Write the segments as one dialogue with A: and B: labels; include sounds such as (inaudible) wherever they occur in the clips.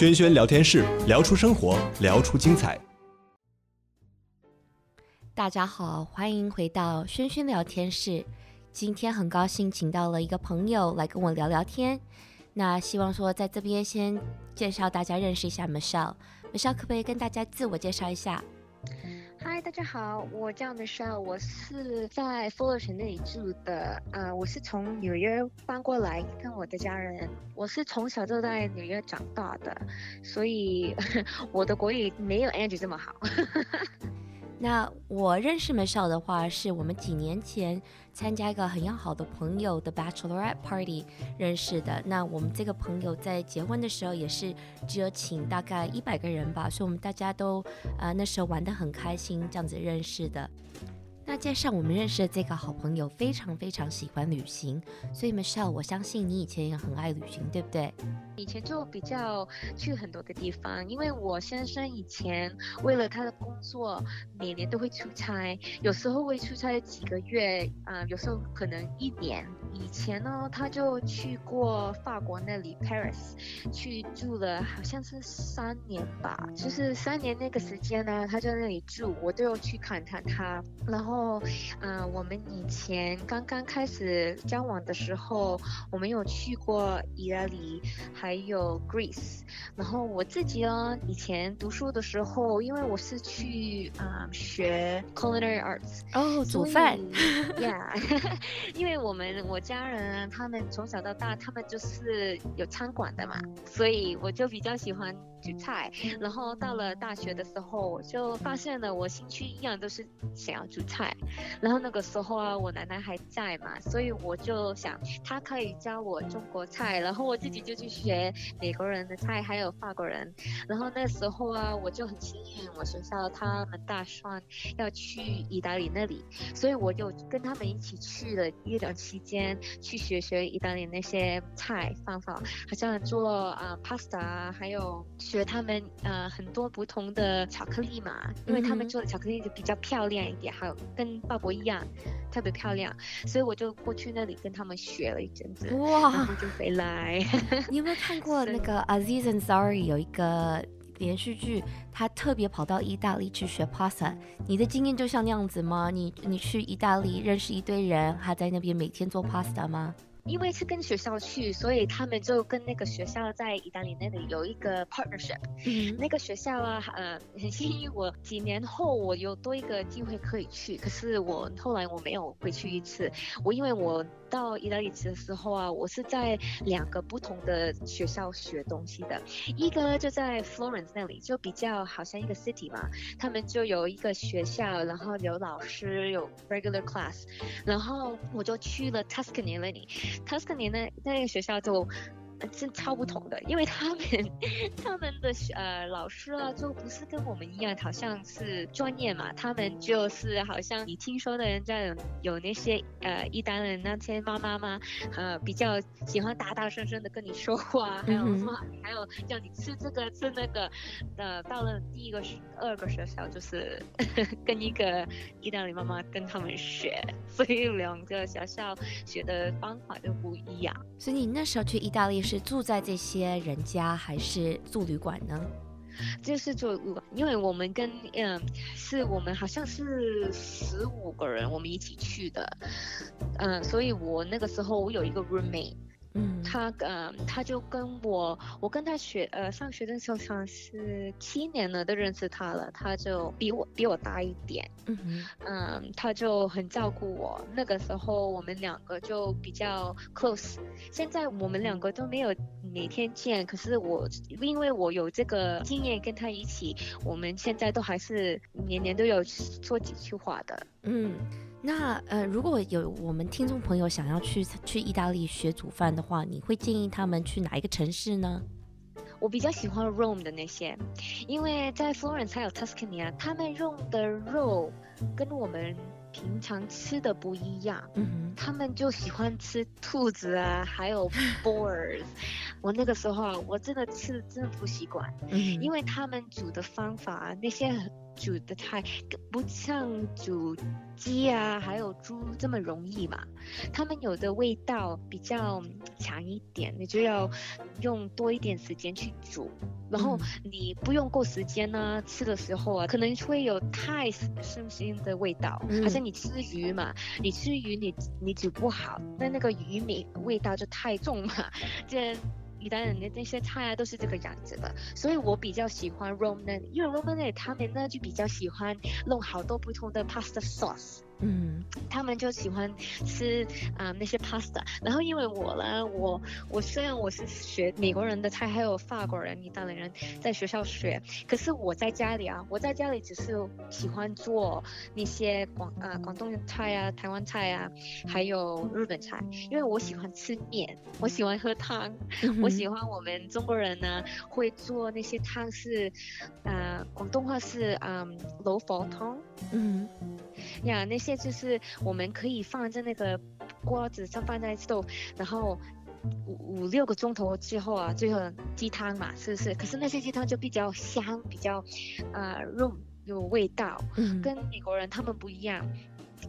A: 轩轩聊天室，聊出生活，聊出精彩。
B: 大家好，欢迎回到轩轩聊天室。今天很高兴请到了一个朋友来跟我聊聊天。那希望说在这边先介绍大家认识一下 Michelle。Michelle 可不可以跟大家自我介绍一下？
C: 嗨，大家好，我叫 Michelle，我是在 Fullerton 那里住的。呃，我是从纽约搬过来跟我的家人。我是从小就在纽约长大的，所以 (laughs) 我的国语没有 Angie 这么好。
B: 那我认识梅少的话，是我们几年前参加一个很要好的朋友的 Bachelorette Party 认识的。那我们这个朋友在结婚的时候也是只有请大概一百个人吧，所以我们大家都呃那时候玩得很开心，这样子认识的。那加上我们认识的这个好朋友非常非常喜欢旅行，所以 Michelle，我相信你以前也很爱旅行，对不对？
C: 以前就比较去很多个地方，因为我先生以前为了他的工作，每年都会出差，有时候会出差几个月，啊、有时候可能一年。以前呢，他就去过法国那里 Paris，去住了好像是三年吧，就是三年那个时间呢，他在那里住，我都有去看看他。然后，嗯、呃，我们以前刚刚开始交往的时候，我们有去过意大利，还有 Greece。然后我自己呢，以前读书的时候，因为我是去啊、呃、学 culinary arts，
B: 哦，煮饭，(laughs)
C: Yeah，(laughs) 因为我们我家人他们从小到大，他们就是有餐馆的嘛，所以我就比较喜欢。煮菜，然后到了大学的时候，我就发现了我兴趣一样都是想要煮菜。然后那个时候啊，我奶奶还在嘛，所以我就想她可以教我中国菜，然后我自己就去学美国人的菜，还有法国人。然后那时候啊，我就很幸运，我学校他们打算要去意大利那里，所以我就跟他们一起去了一段期间，去学学意大利那些菜方法，好像做啊、呃、pasta，还有。学他们呃很多不同的巧克力嘛，因为他们做的巧克力就比较漂亮一点，还有跟鲍勃一样特别漂亮，所以我就过去那里跟他们学了一阵子，哇，然后就回来。
B: 你有没有看过 (laughs) 那个 Aziz Ansari 有一个连续剧，他特别跑到意大利去学 pasta？你的经验就像那样子吗？你你去意大利认识一堆人，还在那边每天做 pasta 吗？
C: 因为是跟学校去，所以他们就跟那个学校在意大利那里有一个 partnership。嗯，那个学校啊，呃，很幸运，我几年后我有多一个机会可以去，可是我后来我没有回去一次。我因为我到意大利去的时候啊，我是在两个不同的学校学东西的，一个就在 Florence 那里，就比较好像一个 city 嘛，他们就有一个学校，然后有老师，有 regular class，然后我就去了 Tuscany 那里。Tuscany 那那个学校就。是超不同的，因为他们他们的呃老师啊，就不是跟我们一样，好像是专业嘛。他们就是好像你听说的人家有有那些呃意大利人那些妈妈嘛？呃，比较喜欢大大声声的跟你说话，还有说还有叫你吃这个吃那个。呃，到了第一个是二个学校，就是 (laughs) 跟一个意大利妈妈跟他们学，所以两个学校学的方法就不一样。
B: 所以你那时候去意大利。是住在这些人家还是住旅馆呢？
C: 就是住旅馆，因为我们跟嗯，是我们好像是十五个人，我们一起去的，嗯，所以我那个时候我有一个 roommate。嗯，他呃，他就跟我，我跟他学呃上学的时候，像是七年了，都认识他了。他就比我比我大一点，嗯哼嗯，他就很照顾我。那个时候我们两个就比较 close。现在我们两个都没有每天见，可是我因为我有这个经验跟他一起，我们现在都还是年年都有说几句话的。
B: 嗯。那呃，如果有我们听众朋友想要去去意大利学煮饭的话，你会建议他们去哪一个城市呢？
C: 我比较喜欢 Rome 的那些，因为在 Florence 还有 Tuscany 啊，他们用的肉跟我们平常吃的不一样。嗯哼，他们就喜欢吃兔子啊，还有 (laughs) boars。我那个时候啊，我真的吃的真的不习惯。嗯，因为他们煮的方法那些。煮的菜不像煮鸡啊，还有猪这么容易嘛。他们有的味道比较强一点，你就要用多一点时间去煮，然后你不用够时间呢、啊，吃的时候啊，可能会有太生腥的味道。好像你吃鱼嘛，你吃鱼你你煮不好，那那个鱼米味道就太重嘛，(laughs) 这。意大利的那些菜啊，都是这个样子的，所以我比较喜欢 Romanen，因为 Romanen 他们呢就比较喜欢弄好多不同的 pasta sauce。嗯，他们就喜欢吃啊、呃、那些 pasta，然后因为我呢，我我虽然我是学美国人的菜，还有法国人、意大利人在学校学，可是我在家里啊，我在家里只是喜欢做那些广啊、呃、广东菜啊、台湾菜啊，还有日本菜，因为我喜欢吃面，我喜欢喝汤，我喜欢我们中国人呢会做那些汤是，啊、呃、广东话是嗯老火汤，嗯呀那些。就是我们可以放在那个锅子上，放在 stove，然后五五六个钟头之后啊，最后鸡汤嘛，是不是？可是那些鸡汤就比较香，比较啊肉有味道，嗯跟美国人他们不一样，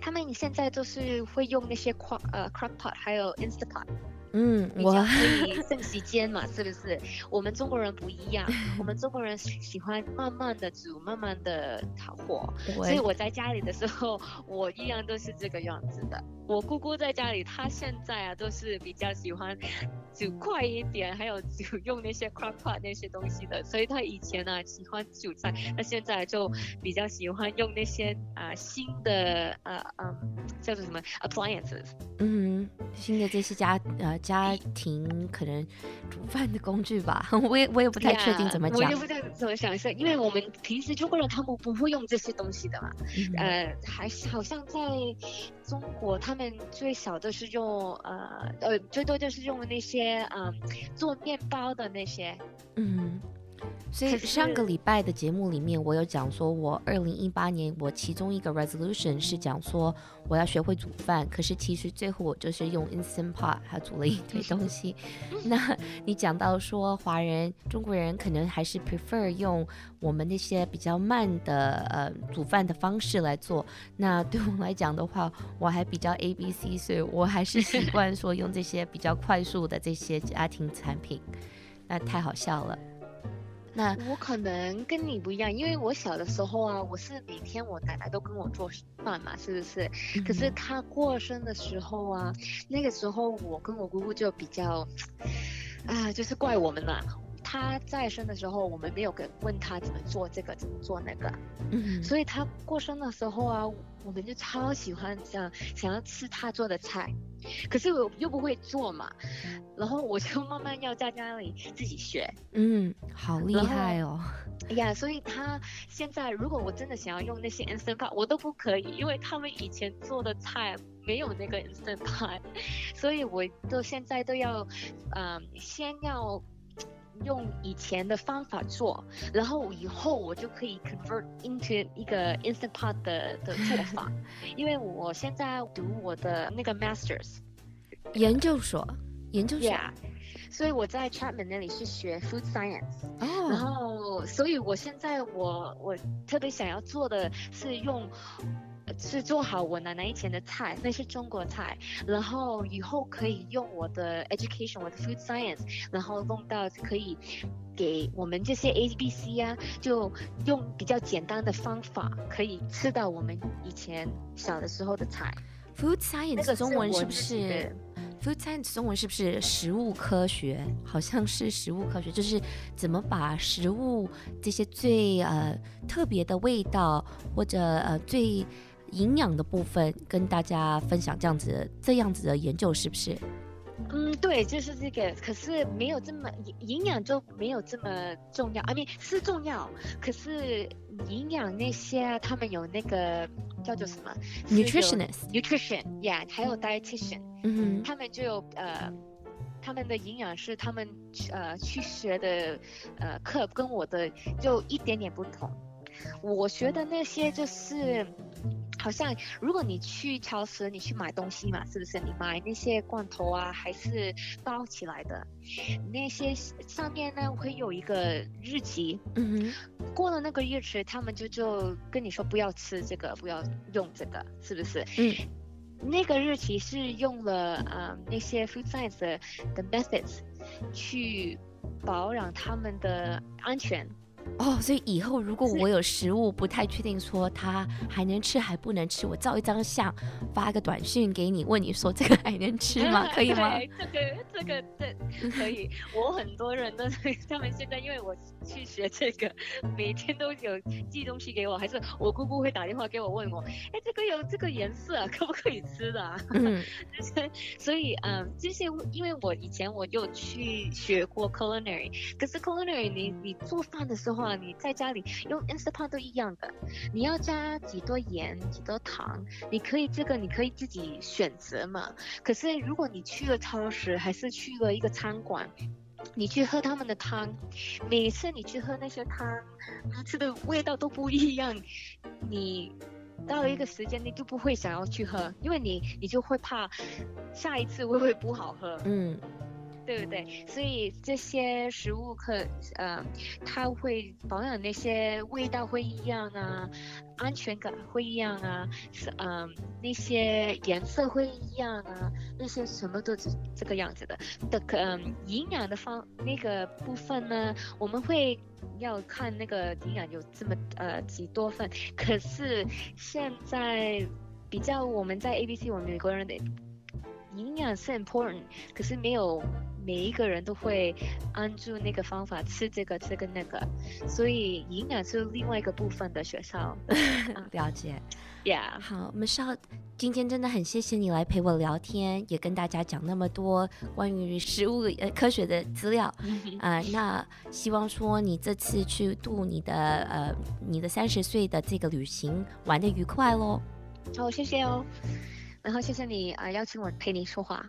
C: 他们现在都是会用那些 crock 呃 crock pot，还有 instant pot。嗯，我可以 (laughs) 剩时间嘛，是不是？我们中国人不一样，我们中国人喜欢慢慢的煮，慢慢的炒火。所以我在家里的时候，我一样都是这个样子的。我姑姑在家里，她现在啊都是比较喜欢煮快一点，还有煮用那些 crock pot 那些东西的。所以她以前呢、啊、喜欢煮菜，那现在就比较喜欢用那些啊、呃、新的呃嗯叫做什么 appliances。嗯，
B: 新的这些家呃。家庭可能煮饭的工具吧，(laughs) 我也我也不太确定怎么讲。
C: Yeah, 我也不太怎么想是因为我们平时中国人他们不会用这些东西的嘛。嗯、呃，还是好像在中国，他们最少都是用呃呃，最多就是用那些嗯、呃、做面包的那些。嗯。
B: 所以上个礼拜的节目里面，我有讲说，我二零一八年我其中一个 resolution 是讲说我要学会煮饭。可是其实最后我就是用 Instant Pot 还煮了一堆 (laughs) 东西。那你讲到说华人、中国人可能还是 prefer 用我们那些比较慢的呃煮饭的方式来做。那对我来讲的话，我还比较 ABC，所以我还是习惯说用这些比较快速的这些家庭产品。那太好笑了。那
C: 我可能跟你不一样，因为我小的时候啊，我是每天我奶奶都跟我做饭嘛，是不是？嗯、可是她过生的时候啊，那个时候我跟我姑姑就比较，啊，就是怪我们了。她在生的时候，我们没有给问他怎么做这个，怎么做那个，嗯，所以他过生的时候啊，我们就超喜欢想想要吃他做的菜。可是我又不会做嘛，然后我就慢慢要在家里自己学。
B: 嗯，好厉害哦！
C: 哎呀，所以他现在如果我真的想要用那些 Instant Pot，我都不可以，因为他们以前做的菜没有那个 Instant Pot，(laughs) 所以我都现在都要，嗯、呃，先要。用以前的方法做，然后以后我就可以 convert into 一个 instant pot 的的做法，(laughs) 因为我现在读我的那个 masters
B: 研究所，研究所，yeah,
C: 所以我在 Chapman 那里是学 food science，哦，oh. 然后所以我现在我我特别想要做的是用。是做好我奶奶以前的菜，那是中国菜，然后以后可以用我的 education，我的 food science，然后弄到可以给我们这些 A B C 啊，就用比较简单的方法可以吃到我们以前小的时候的菜。
B: food science 中文是不是？food science 中文是不是食物科学？好像是食物科学，就是怎么把食物这些最呃特别的味道或者呃最营养的部分跟大家分享，这样子这样子的研究是不是？
C: 嗯，对，就是这个。可是没有这么营养就没有这么重要。I mean 是重要，可是营养那些他们有那个叫做什么
B: ？nutritionist，nutrition，yeah，
C: 还有 dietitian，嗯哼，他们就有呃，他们的营养是他们呃去学的呃课跟我的就一点点不同。我学的那些就是。好像如果你去超市，你去买东西嘛，是不是？你买那些罐头啊，还是包起来的，那些上面呢会有一个日期，
B: 嗯
C: 哼，过了那个日期，他们就就跟你说不要吃这个，不要用这个，是不是？
B: 嗯，
C: 那个日期是用了啊、嗯、那些 food science 的 methods 去保养他们的安全。
B: 哦，所以以后如果我有食物不太确定说它还能吃还不能吃，我照一张相发个短信给你，问你说这个 (laughs) 还能吃吗？可以 (laughs) 吗？
C: 这个这个这可以。我很多人都 (laughs) 他们现在因为我去学这个，每天都有寄东西给我，还是我姑姑会打电话给我问我，哎，这个有这个颜色可不可以吃的？嗯，所以嗯，这些因为我以前我就去学过 culinary，可是 culinary 你你做饭的时候。的话，你在家里用 Instant Pot 都一样的，你要加几多盐、几多糖，你可以这个你可以自己选择嘛。可是如果你去了超市，还是去了一个餐馆，你去喝他们的汤，每次你去喝那些汤，每次的味道都不一样，你到了一个时间，你就不会想要去喝，因为你你就会怕下一次会不会不好喝。
B: 嗯。
C: 对不对？所以这些食物可，呃，它会保养那些味道会一样啊，安全感会一样啊，是嗯、那些颜色会一样啊，那些什么都是这个样子的。的可嗯，营养的方那个部分呢，我们会要看那个营养有这么呃几多份。可是现在比较我们在 ABC，我们美国人的营养是 important，可是没有。每一个人都会按住那个方法吃这个吃个那个，所以营养是另外一个部分的学校。(laughs)
B: 了解
C: ，Yeah。
B: 好，Michelle，今天真的很谢谢你来陪我聊天，也跟大家讲那么多关于食物呃科学的资料 (laughs) 啊、呃。那希望说你这次去度你的呃你的三十岁的这个旅行玩的愉快喽。
C: 好，谢谢哦。然后谢谢你啊、呃，邀请我陪你说话。